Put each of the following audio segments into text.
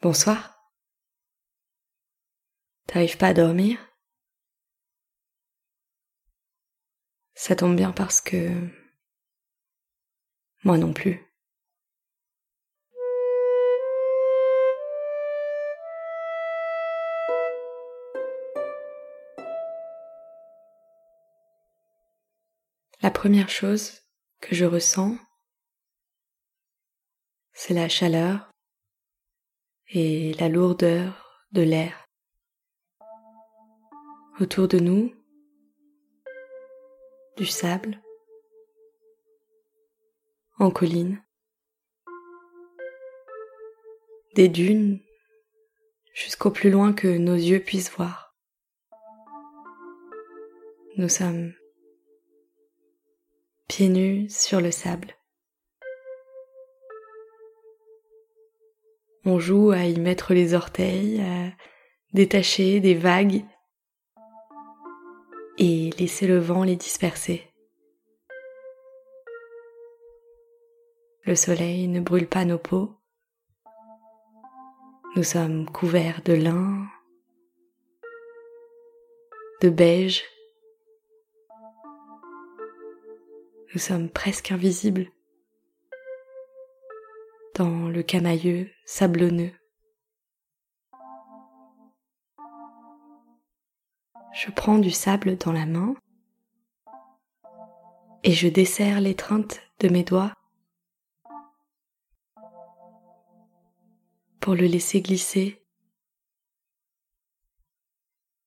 Bonsoir. T'arrives pas à dormir? Ça tombe bien parce que... Moi non plus. La première chose que je ressens, c'est la chaleur et la lourdeur de l'air. Autour de nous, du sable, en colline, des dunes jusqu'au plus loin que nos yeux puissent voir. Nous sommes pieds nus sur le sable. On joue à y mettre les orteils, à détacher des vagues et laisser le vent les disperser. Le soleil ne brûle pas nos peaux. Nous sommes couverts de lin, de beige. Nous sommes presque invisibles dans le camailleux sablonneux. Je prends du sable dans la main et je desserre l'étreinte de mes doigts pour le laisser glisser.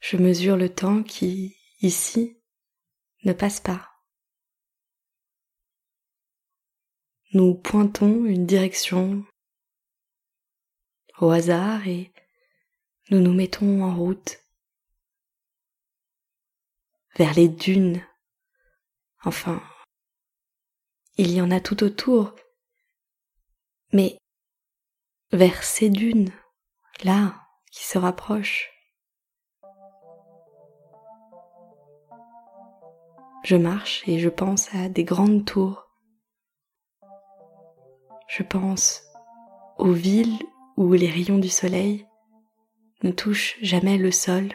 Je mesure le temps qui, ici, ne passe pas. Nous pointons une direction au hasard et nous nous mettons en route vers les dunes. Enfin, il y en a tout autour, mais vers ces dunes, là, qui se rapprochent. Je marche et je pense à des grandes tours je pense aux villes où les rayons du soleil ne touchent jamais le sol,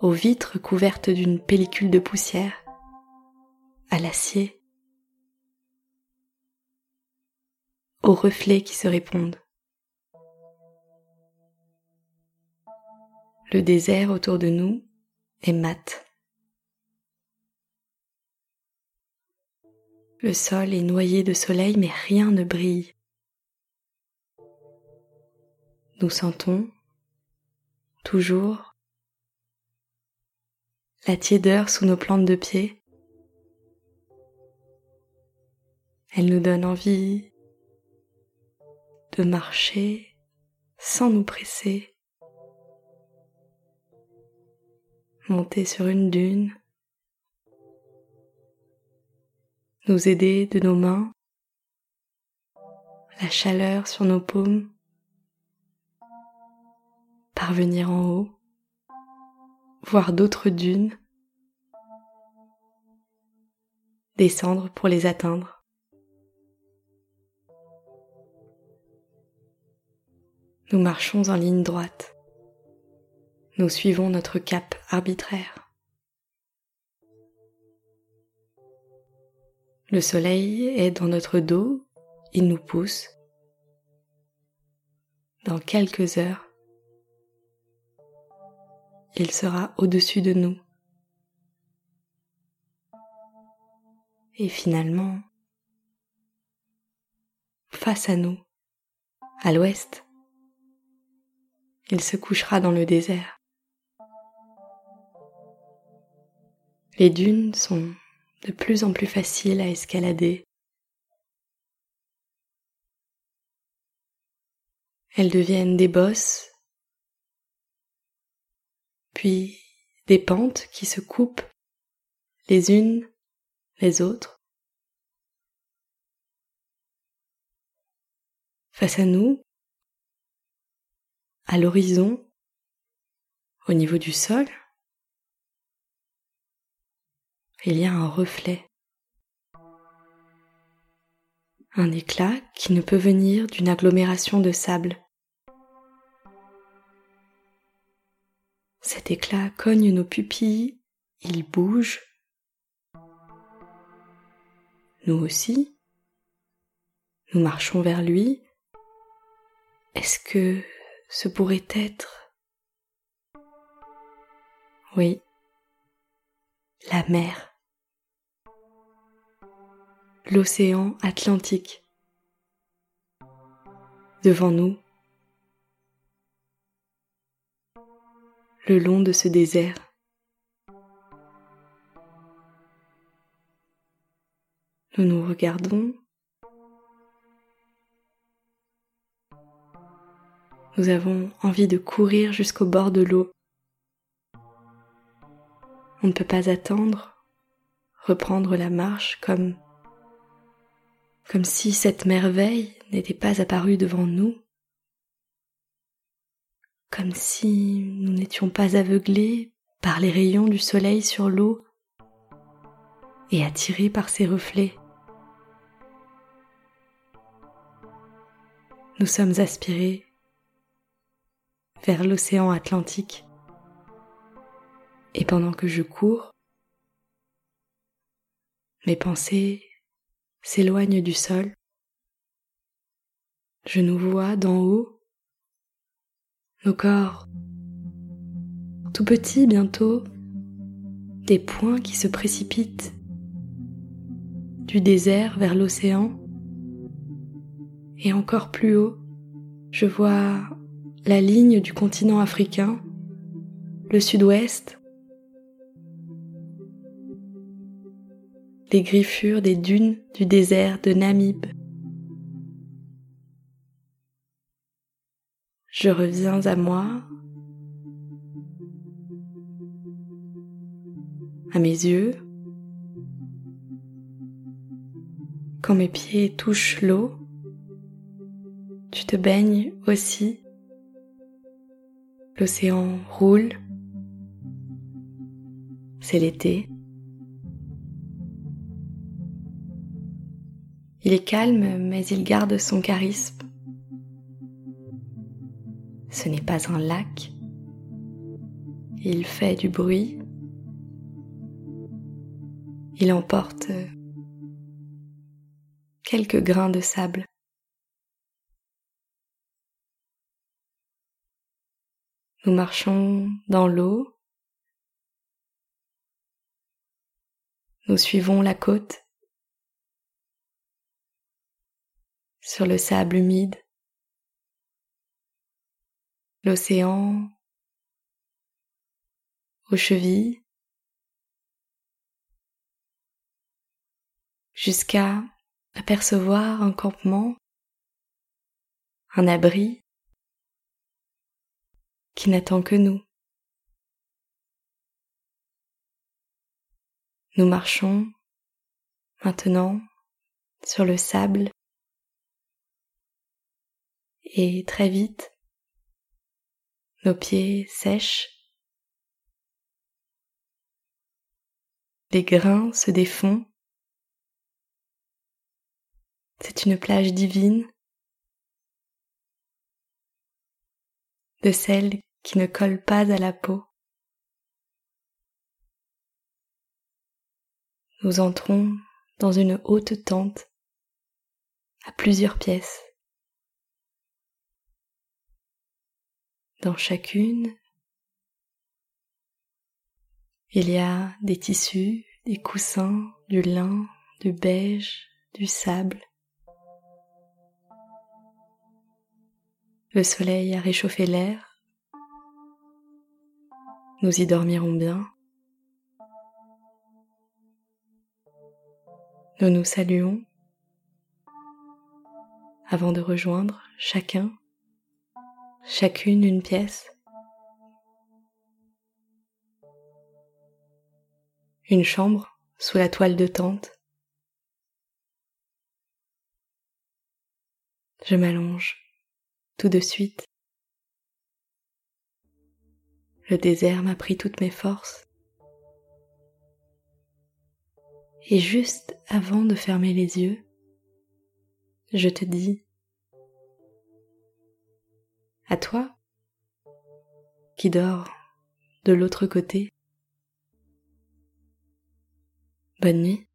aux vitres couvertes d'une pellicule de poussière, à l'acier, aux reflets qui se répondent. Le désert autour de nous est mat. Le sol est noyé de soleil, mais rien ne brille. Nous sentons toujours la tiédeur sous nos plantes de pied. Elle nous donne envie de marcher sans nous presser, monter sur une dune, nous aider de nos mains, la chaleur sur nos paumes, parvenir en haut, voir d'autres dunes, descendre pour les atteindre. Nous marchons en ligne droite. Nous suivons notre cap arbitraire. Le soleil est dans notre dos, il nous pousse. Dans quelques heures, il sera au-dessus de nous. Et finalement, face à nous, à l'ouest, il se couchera dans le désert. Les dunes sont de plus en plus facile à escalader. Elles deviennent des bosses, puis des pentes qui se coupent les unes les autres. Face à nous, à l'horizon, au niveau du sol, il y a un reflet. Un éclat qui ne peut venir d'une agglomération de sable. Cet éclat cogne nos pupilles, il bouge. Nous aussi, nous marchons vers lui. Est-ce que ce pourrait être... Oui, la mer. L'océan Atlantique. Devant nous, le long de ce désert. Nous nous regardons. Nous avons envie de courir jusqu'au bord de l'eau. On ne peut pas attendre, reprendre la marche comme comme si cette merveille n'était pas apparue devant nous comme si nous n'étions pas aveuglés par les rayons du soleil sur l'eau et attirés par ses reflets. Nous sommes aspirés vers l'océan Atlantique. Et pendant que je cours, mes pensées s'éloignent du sol. Je nous vois d'en haut nos corps tout petits bientôt, des points qui se précipitent du désert vers l'océan, et encore plus haut, je vois la ligne du continent africain, le sud-ouest, les griffures des dunes du désert de Namib. je reviens à moi, à mes yeux. Quand mes pieds touchent l'eau, tu te baignes aussi. L'océan roule. C'est l'été. Il est calme, mais il garde son charisme. Ce n'est pas un lac. Il fait du bruit. Il emporte quelques grains de sable. Nous marchons dans l'eau. Nous suivons la côte sur le sable humide l'océan aux chevilles, jusqu'à apercevoir un campement, un abri qui n'attend que nous. Nous marchons maintenant sur le sable et très vite nos pieds sèchent, les grains se défont. C'est une plage divine de celle qui ne colle pas à la peau. Nous entrons dans une haute tente à plusieurs pièces. Dans chacune, il y a des tissus, des coussins, du lin, du beige, du sable. Le soleil a réchauffé l'air. Nous y dormirons bien. Nous nous saluons avant de rejoindre chacun chacune une pièce. Une chambre sous la toile de tente. Je m'allonge tout de suite. Le désert m'a pris toutes mes forces. Et juste avant de fermer les yeux, je te dis à toi qui dors de l'autre côté. Bonne nuit.